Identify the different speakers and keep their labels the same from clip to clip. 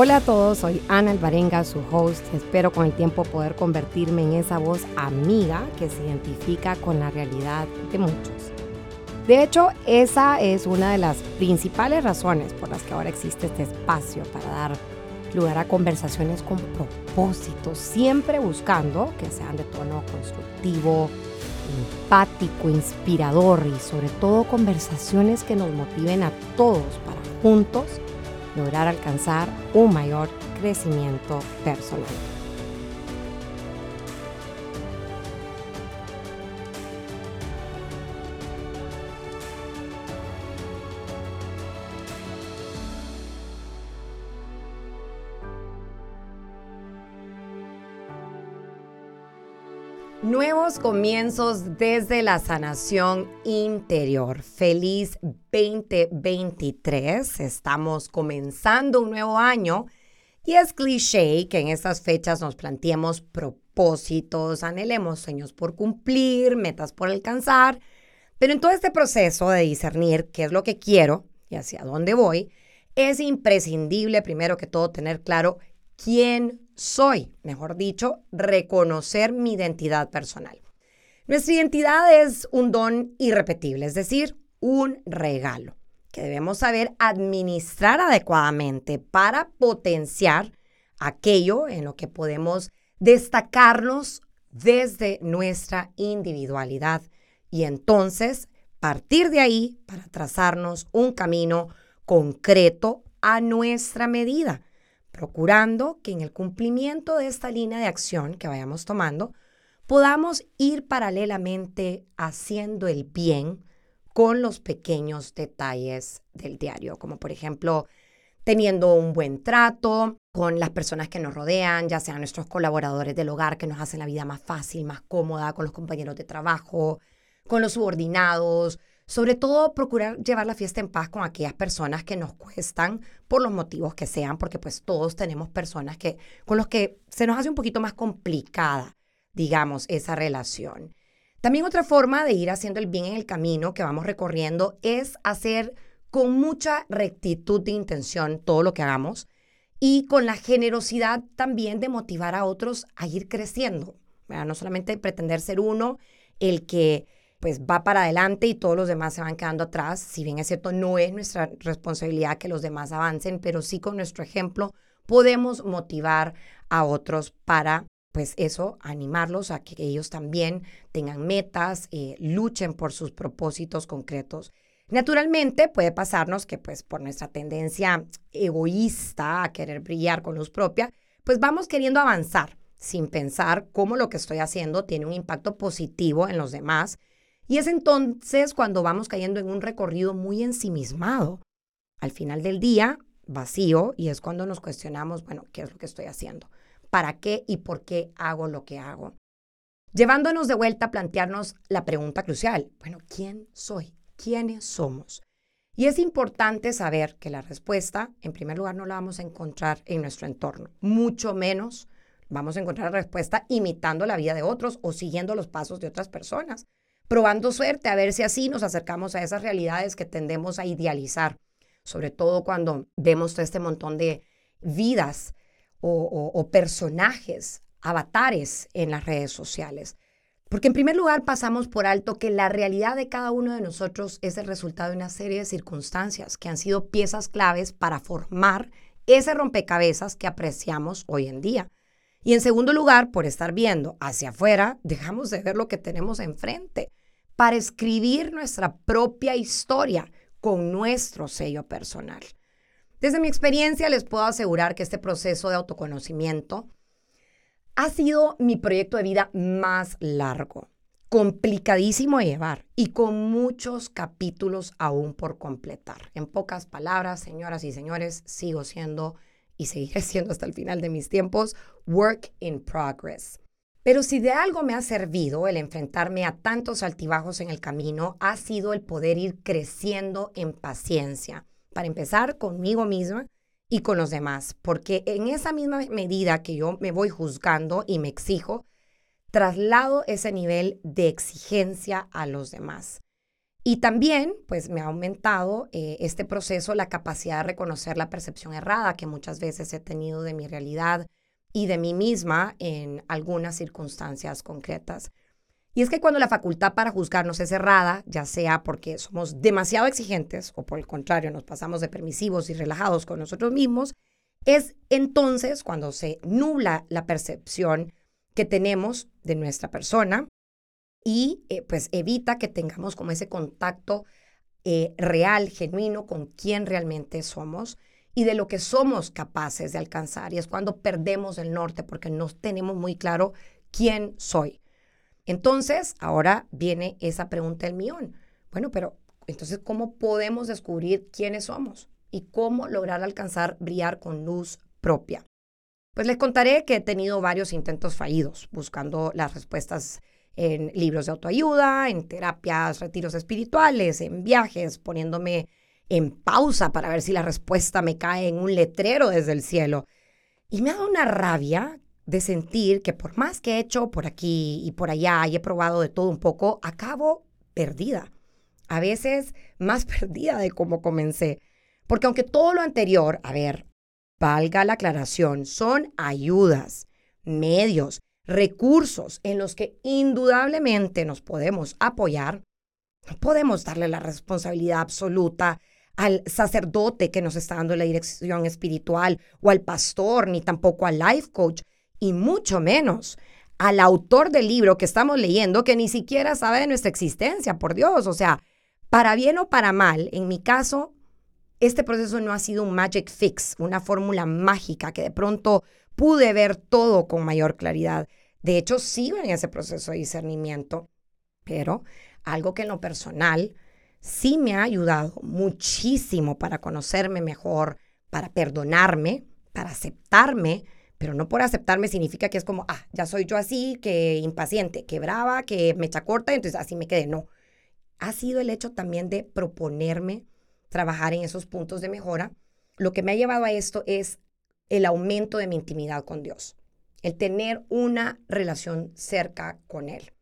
Speaker 1: Hola a todos, soy Ana Alvarenga, su host. Espero con el tiempo poder convertirme en esa voz amiga que se identifica con la realidad de muchos. De hecho, esa es una de las principales razones por las que ahora existe este espacio para dar lugar a conversaciones con propósito, siempre buscando que sean de tono constructivo, empático, inspirador y sobre todo conversaciones que nos motiven a todos para juntos lograr alcanzar un mayor crecimiento personal. Nuevos comienzos desde la sanación interior. Feliz 2023. Estamos comenzando un nuevo año y es cliché que en estas fechas nos planteemos propósitos, anhelemos sueños por cumplir, metas por alcanzar. Pero en todo este proceso de discernir qué es lo que quiero y hacia dónde voy, es imprescindible primero que todo tener claro quién soy, mejor dicho, reconocer mi identidad personal. Nuestra identidad es un don irrepetible, es decir, un regalo que debemos saber administrar adecuadamente para potenciar aquello en lo que podemos destacarnos desde nuestra individualidad y entonces partir de ahí para trazarnos un camino concreto a nuestra medida procurando que en el cumplimiento de esta línea de acción que vayamos tomando, podamos ir paralelamente haciendo el bien con los pequeños detalles del diario, como por ejemplo teniendo un buen trato con las personas que nos rodean, ya sean nuestros colaboradores del hogar que nos hacen la vida más fácil, más cómoda, con los compañeros de trabajo, con los subordinados, sobre todo procurar llevar la fiesta en paz con aquellas personas que nos cuestan por los motivos que sean, porque pues todos tenemos personas que con los que se nos hace un poquito más complicada, digamos, esa relación. También otra forma de ir haciendo el bien en el camino que vamos recorriendo es hacer con mucha rectitud de intención todo lo que hagamos y con la generosidad también de motivar a otros a ir creciendo. No solamente pretender ser uno el que pues va para adelante y todos los demás se van quedando atrás. Si bien es cierto, no es nuestra responsabilidad que los demás avancen, pero sí con nuestro ejemplo podemos motivar a otros para, pues eso, animarlos a que ellos también tengan metas, eh, luchen por sus propósitos concretos. Naturalmente puede pasarnos que pues por nuestra tendencia egoísta a querer brillar con luz propia, pues vamos queriendo avanzar sin pensar cómo lo que estoy haciendo tiene un impacto positivo en los demás y es entonces cuando vamos cayendo en un recorrido muy ensimismado. Al final del día, vacío, y es cuando nos cuestionamos, bueno, ¿qué es lo que estoy haciendo? ¿Para qué y por qué hago lo que hago? Llevándonos de vuelta a plantearnos la pregunta crucial, bueno, ¿quién soy? ¿Quiénes somos? Y es importante saber que la respuesta, en primer lugar, no la vamos a encontrar en nuestro entorno, mucho menos vamos a encontrar la respuesta imitando la vida de otros o siguiendo los pasos de otras personas probando suerte a ver si así nos acercamos a esas realidades que tendemos a idealizar, sobre todo cuando vemos todo este montón de vidas o, personajes, avatares en las redes sociales. Porque en primer lugar pasamos por alto que la realidad de cada uno de nosotros es el resultado de una serie de circunstancias que han sido piezas claves para formar ese rompecabezas que apreciamos hoy en día. Y en segundo lugar, por estar viendo hacia afuera, dejamos de ver lo que tenemos enfrente para escribir nuestra propia historia con nuestro sello personal. Desde mi experiencia les puedo asegurar que este proceso de autoconocimiento ha sido mi proyecto de vida más largo, complicadísimo de llevar y con muchos capítulos aún por completar. En pocas palabras, señoras y señores, sigo siendo y seguiré siendo hasta el final de mis tiempos work in progress. Pero si de algo me ha servido el enfrentarme a tantos altibajos en el camino, ha sido el poder ir creciendo en paciencia. Para empezar conmigo misma y con los demás, porque en esa misma medida que yo me voy juzgando y me exijo, traslado ese nivel de exigencia a los demás. Y también, pues me ha aumentado eh, este proceso la capacidad de reconocer la percepción errada que muchas veces he tenido de mi realidad y de mí misma en algunas circunstancias concretas. Y es que cuando la facultad para juzgarnos es errada, ya sea porque somos demasiado exigentes o por el contrario nos pasamos de permisivos y relajados con nosotros mismos, es entonces cuando se nubla la percepción que tenemos de nuestra persona y eh, pues evita que tengamos como ese contacto eh, real, genuino con quién realmente somos y de lo que somos capaces de alcanzar. Y es cuando perdemos el norte porque no tenemos muy claro quién soy. Entonces, ahora viene esa pregunta del millón. Bueno, pero entonces, ¿cómo podemos descubrir quiénes somos y cómo lograr alcanzar brillar con luz propia? Pues les contaré que he tenido varios intentos fallidos buscando las respuestas en libros de autoayuda, en terapias, retiros espirituales, en viajes, poniéndome en pausa para ver si la respuesta me cae en un letrero desde el cielo. Y me ha dado una rabia de sentir que por más que he hecho por aquí y por allá y he probado de todo un poco, acabo perdida. A veces más perdida de cómo comencé. Porque aunque todo lo anterior, a ver, valga la aclaración, son ayudas, medios, recursos en los que indudablemente nos podemos apoyar, no podemos darle la responsabilidad absoluta al sacerdote que nos está dando la dirección espiritual o al pastor, ni tampoco al life coach, y mucho menos al autor del libro que estamos leyendo que ni siquiera sabe de nuestra existencia, por Dios. O sea, para bien o para mal, en mi caso, este proceso no ha sido un magic fix, una fórmula mágica que de pronto pude ver todo con mayor claridad. De hecho, sigo en ese proceso de discernimiento, pero algo que en lo personal sí me ha ayudado muchísimo para conocerme mejor, para perdonarme, para aceptarme, pero no por aceptarme significa que es como, ah, ya soy yo así, que impaciente, que brava, que me echa corta, entonces así me quedé. No. Ha sido el hecho también de proponerme trabajar en esos puntos de mejora. Lo que me ha llevado a esto es el aumento de mi intimidad con Dios el tener una relación cerca con Él.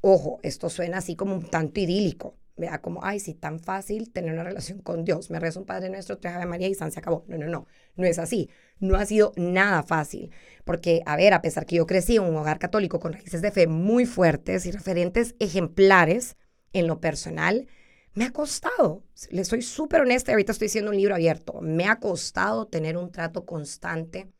Speaker 1: Ojo, esto suena así como un tanto idílico, vea como, ay, sí, tan fácil tener una relación con Dios. Me rezo un Padre Nuestro, tres Ave María y San se acabó. No, no, no, no es así. No ha sido nada fácil. Porque, a ver, a pesar que yo crecí en un hogar católico con raíces de fe muy fuertes y referentes ejemplares en lo personal, me ha costado. Le soy súper honesta, ahorita estoy haciendo un libro abierto. Me ha costado tener un trato constante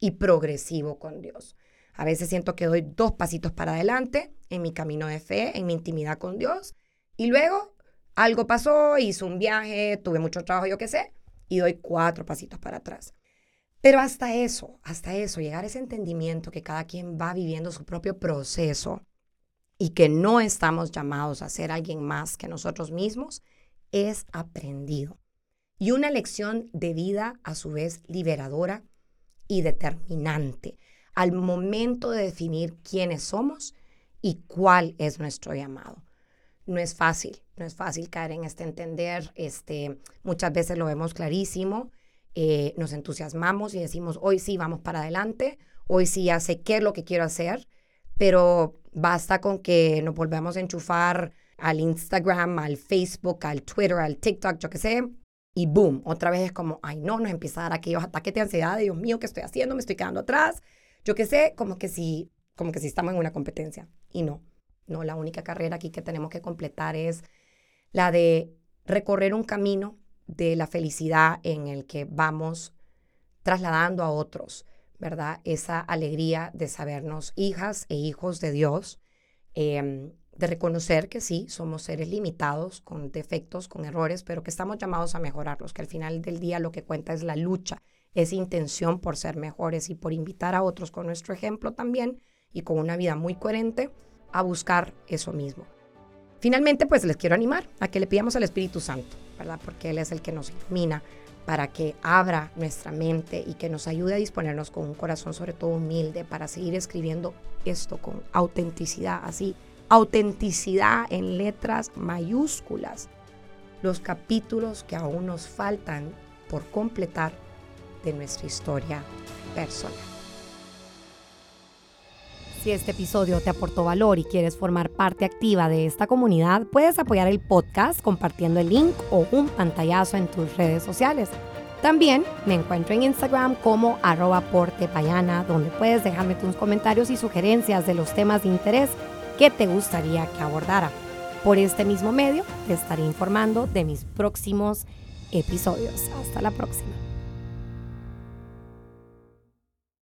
Speaker 1: y progresivo con Dios. A veces siento que doy dos pasitos para adelante en mi camino de fe, en mi intimidad con Dios, y luego algo pasó, hice un viaje, tuve mucho trabajo, yo qué sé, y doy cuatro pasitos para atrás. Pero hasta eso, hasta eso, llegar a ese entendimiento que cada quien va viviendo su propio proceso y que no estamos llamados a ser alguien más que nosotros mismos, es aprendido. Y una lección de vida a su vez liberadora y determinante al momento de definir quiénes somos y cuál es nuestro llamado. No es fácil, no es fácil caer en este entender, este, muchas veces lo vemos clarísimo, eh, nos entusiasmamos y decimos, hoy sí, vamos para adelante, hoy sí ya sé qué es lo que quiero hacer, pero basta con que nos volvamos a enchufar al Instagram, al Facebook, al Twitter, al TikTok, yo qué sé, y boom, otra vez es como, ay no, nos empieza a dar aquellos ataques de ansiedad, Dios mío, ¿qué estoy haciendo? Me estoy quedando atrás. Yo qué sé, como que si, como que si estamos en una competencia. Y no, no, la única carrera aquí que tenemos que completar es la de recorrer un camino de la felicidad en el que vamos trasladando a otros, ¿verdad? Esa alegría de sabernos hijas e hijos de Dios, eh, de reconocer que sí, somos seres limitados, con defectos, con errores, pero que estamos llamados a mejorarlos, que al final del día lo que cuenta es la lucha, es intención por ser mejores y por invitar a otros con nuestro ejemplo también y con una vida muy coherente a buscar eso mismo. Finalmente, pues les quiero animar a que le pidamos al Espíritu Santo, ¿verdad? Porque Él es el que nos ilumina para que abra nuestra mente y que nos ayude a disponernos con un corazón sobre todo humilde para seguir escribiendo esto con autenticidad, así autenticidad en letras mayúsculas, los capítulos que aún nos faltan por completar de nuestra historia personal. Si este episodio te aportó valor y quieres formar parte activa de esta comunidad, puedes apoyar el podcast compartiendo el link o un pantallazo en tus redes sociales. También me encuentro en Instagram como arroba portepayana, donde puedes dejarme tus comentarios y sugerencias de los temas de interés que te gustaría que abordara. Por este mismo medio te estaré informando de mis próximos episodios. Hasta la próxima.